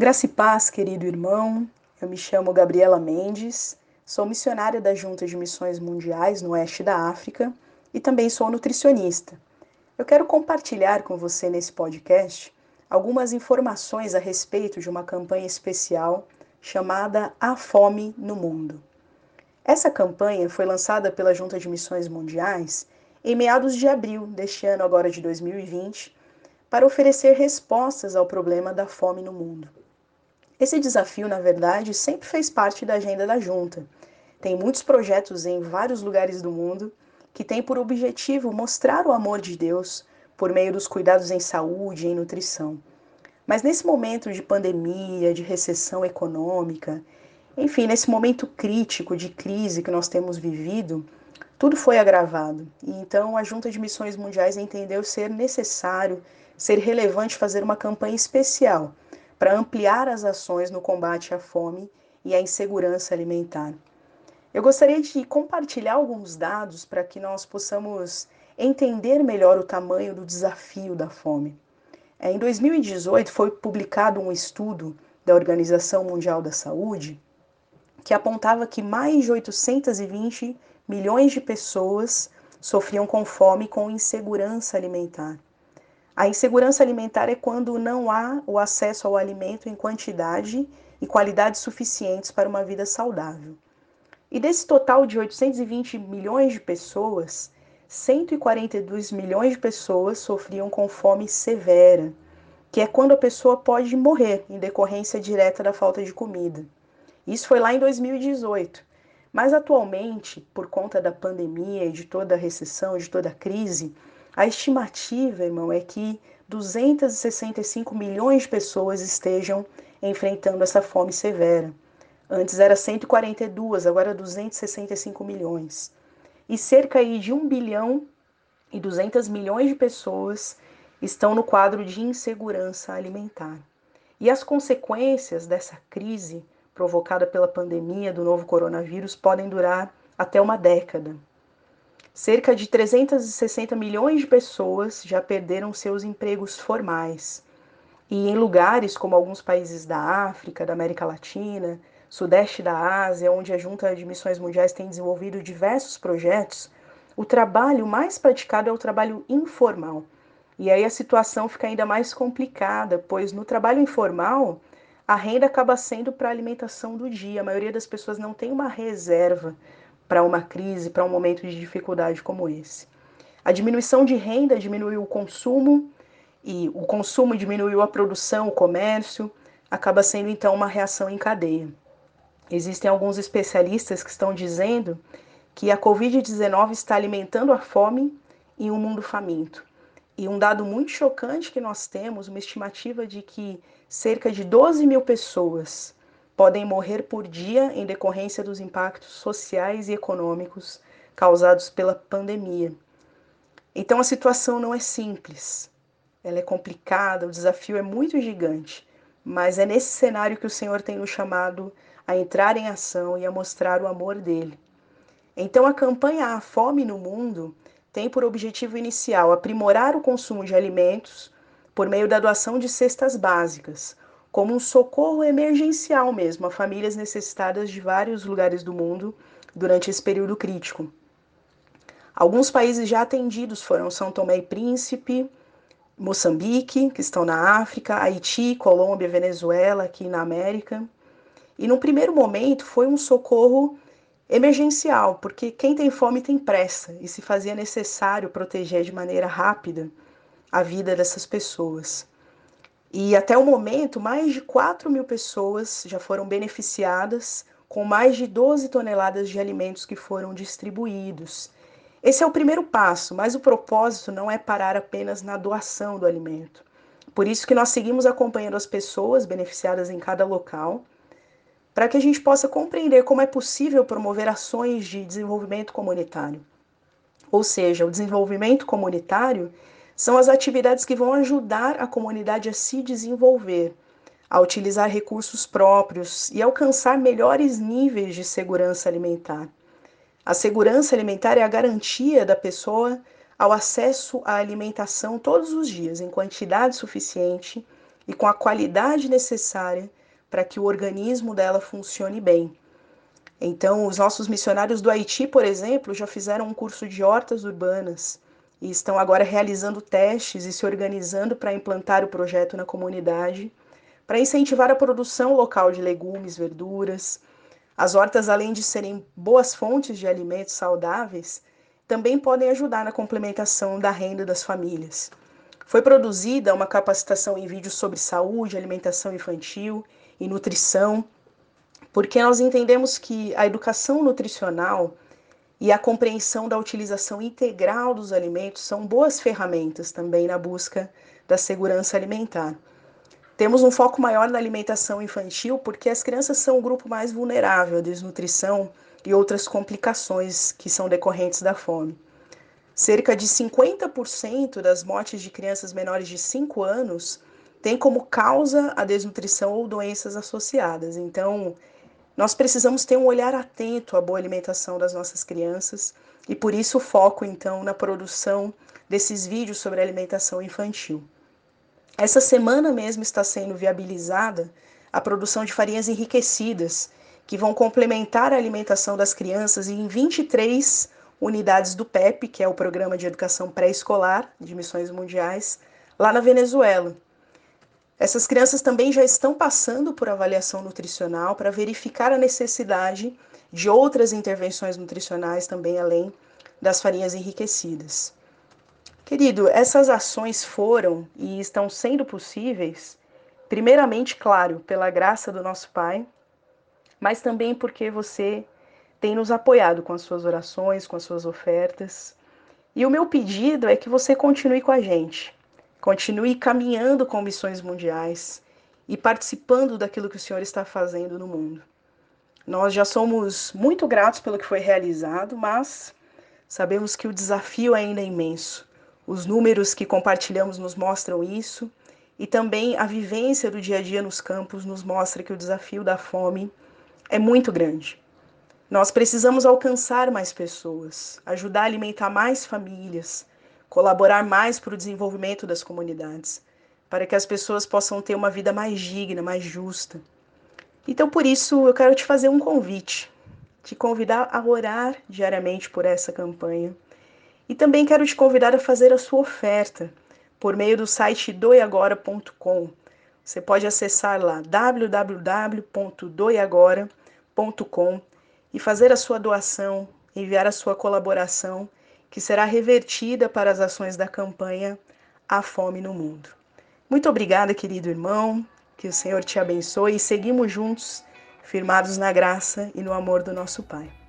Graça e paz, querido irmão. Eu me chamo Gabriela Mendes, sou missionária da Junta de Missões Mundiais no oeste da África e também sou nutricionista. Eu quero compartilhar com você nesse podcast algumas informações a respeito de uma campanha especial chamada A Fome no Mundo. Essa campanha foi lançada pela Junta de Missões Mundiais em meados de abril deste ano, agora de 2020, para oferecer respostas ao problema da fome no mundo. Esse desafio, na verdade, sempre fez parte da agenda da junta. Tem muitos projetos em vários lugares do mundo que têm por objetivo mostrar o amor de Deus por meio dos cuidados em saúde e em nutrição. Mas nesse momento de pandemia, de recessão econômica, enfim, nesse momento crítico de crise que nós temos vivido, tudo foi agravado. E então a Junta de Missões Mundiais entendeu ser necessário, ser relevante fazer uma campanha especial para ampliar as ações no combate à fome e à insegurança alimentar. Eu gostaria de compartilhar alguns dados para que nós possamos entender melhor o tamanho do desafio da fome. É, em 2018 foi publicado um estudo da Organização Mundial da Saúde que apontava que mais de 820 milhões de pessoas sofriam com fome e com insegurança alimentar. A insegurança alimentar é quando não há o acesso ao alimento em quantidade e qualidade suficientes para uma vida saudável. E desse total de 820 milhões de pessoas, 142 milhões de pessoas sofriam com fome severa, que é quando a pessoa pode morrer em decorrência direta da falta de comida. Isso foi lá em 2018. Mas atualmente, por conta da pandemia e de toda a recessão, de toda a crise, a estimativa, irmão, é que 265 milhões de pessoas estejam enfrentando essa fome severa. Antes era 142, agora 265 milhões. E cerca de 1 bilhão e 200 milhões de pessoas estão no quadro de insegurança alimentar. E as consequências dessa crise provocada pela pandemia do novo coronavírus podem durar até uma década. Cerca de 360 milhões de pessoas já perderam seus empregos formais. E em lugares como alguns países da África, da América Latina, sudeste da Ásia, onde a Junta de Missões Mundiais tem desenvolvido diversos projetos, o trabalho mais praticado é o trabalho informal. E aí a situação fica ainda mais complicada, pois no trabalho informal, a renda acaba sendo para a alimentação do dia. A maioria das pessoas não tem uma reserva para uma crise, para um momento de dificuldade como esse. A diminuição de renda diminuiu o consumo e o consumo diminuiu a produção, o comércio, acaba sendo então uma reação em cadeia. Existem alguns especialistas que estão dizendo que a Covid-19 está alimentando a fome em um mundo faminto. E um dado muito chocante que nós temos, uma estimativa de que cerca de 12 mil pessoas podem morrer por dia em decorrência dos impactos sociais e econômicos causados pela pandemia. Então a situação não é simples, ela é complicada, o desafio é muito gigante, mas é nesse cenário que o Senhor tem nos chamado a entrar em ação e a mostrar o amor dele. Então a campanha A Fome no Mundo tem por objetivo inicial aprimorar o consumo de alimentos por meio da doação de cestas básicas, como um socorro emergencial mesmo a famílias necessitadas de vários lugares do mundo durante esse período crítico. Alguns países já atendidos foram São Tomé e Príncipe, Moçambique, que estão na África, Haiti, Colômbia, Venezuela, aqui na América. E no primeiro momento foi um socorro emergencial, porque quem tem fome tem pressa e se fazia necessário proteger de maneira rápida a vida dessas pessoas. E até o momento, mais de 4 mil pessoas já foram beneficiadas com mais de 12 toneladas de alimentos que foram distribuídos. Esse é o primeiro passo, mas o propósito não é parar apenas na doação do alimento. Por isso que nós seguimos acompanhando as pessoas beneficiadas em cada local, para que a gente possa compreender como é possível promover ações de desenvolvimento comunitário. Ou seja, o desenvolvimento comunitário são as atividades que vão ajudar a comunidade a se desenvolver, a utilizar recursos próprios e alcançar melhores níveis de segurança alimentar. A segurança alimentar é a garantia da pessoa ao acesso à alimentação todos os dias, em quantidade suficiente e com a qualidade necessária para que o organismo dela funcione bem. Então, os nossos missionários do Haiti, por exemplo, já fizeram um curso de hortas urbanas e estão agora realizando testes e se organizando para implantar o projeto na comunidade, para incentivar a produção local de legumes, verduras. As hortas, além de serem boas fontes de alimentos saudáveis, também podem ajudar na complementação da renda das famílias. Foi produzida uma capacitação em vídeo sobre saúde, alimentação infantil e nutrição porque nós entendemos que a educação nutricional e a compreensão da utilização integral dos alimentos são boas ferramentas também na busca da segurança alimentar. Temos um foco maior na alimentação infantil porque as crianças são o grupo mais vulnerável à desnutrição e outras complicações que são decorrentes da fome. Cerca de 50% das mortes de crianças menores de 5 anos tem como causa a desnutrição ou doenças associadas. Então, nós precisamos ter um olhar atento à boa alimentação das nossas crianças e por isso o foco então na produção desses vídeos sobre alimentação infantil. Essa semana mesmo está sendo viabilizada a produção de farinhas enriquecidas, que vão complementar a alimentação das crianças em 23 unidades do PEP, que é o Programa de Educação Pré-Escolar de Missões Mundiais, lá na Venezuela. Essas crianças também já estão passando por avaliação nutricional para verificar a necessidade de outras intervenções nutricionais também além das farinhas enriquecidas. Querido, essas ações foram e estão sendo possíveis, primeiramente, claro, pela graça do nosso Pai, mas também porque você tem nos apoiado com as suas orações, com as suas ofertas. E o meu pedido é que você continue com a gente Continue caminhando com missões mundiais e participando daquilo que o Senhor está fazendo no mundo. Nós já somos muito gratos pelo que foi realizado, mas sabemos que o desafio ainda é imenso. Os números que compartilhamos nos mostram isso e também a vivência do dia a dia nos campos nos mostra que o desafio da fome é muito grande. Nós precisamos alcançar mais pessoas, ajudar a alimentar mais famílias, colaborar mais para o desenvolvimento das comunidades, para que as pessoas possam ter uma vida mais digna, mais justa. Então, por isso, eu quero te fazer um convite, te convidar a orar diariamente por essa campanha. E também quero te convidar a fazer a sua oferta por meio do site doiagora.com. Você pode acessar lá www.doiagora.com e fazer a sua doação, enviar a sua colaboração que será revertida para as ações da campanha A Fome no Mundo. Muito obrigada, querido irmão, que o Senhor te abençoe e seguimos juntos, firmados na graça e no amor do nosso Pai.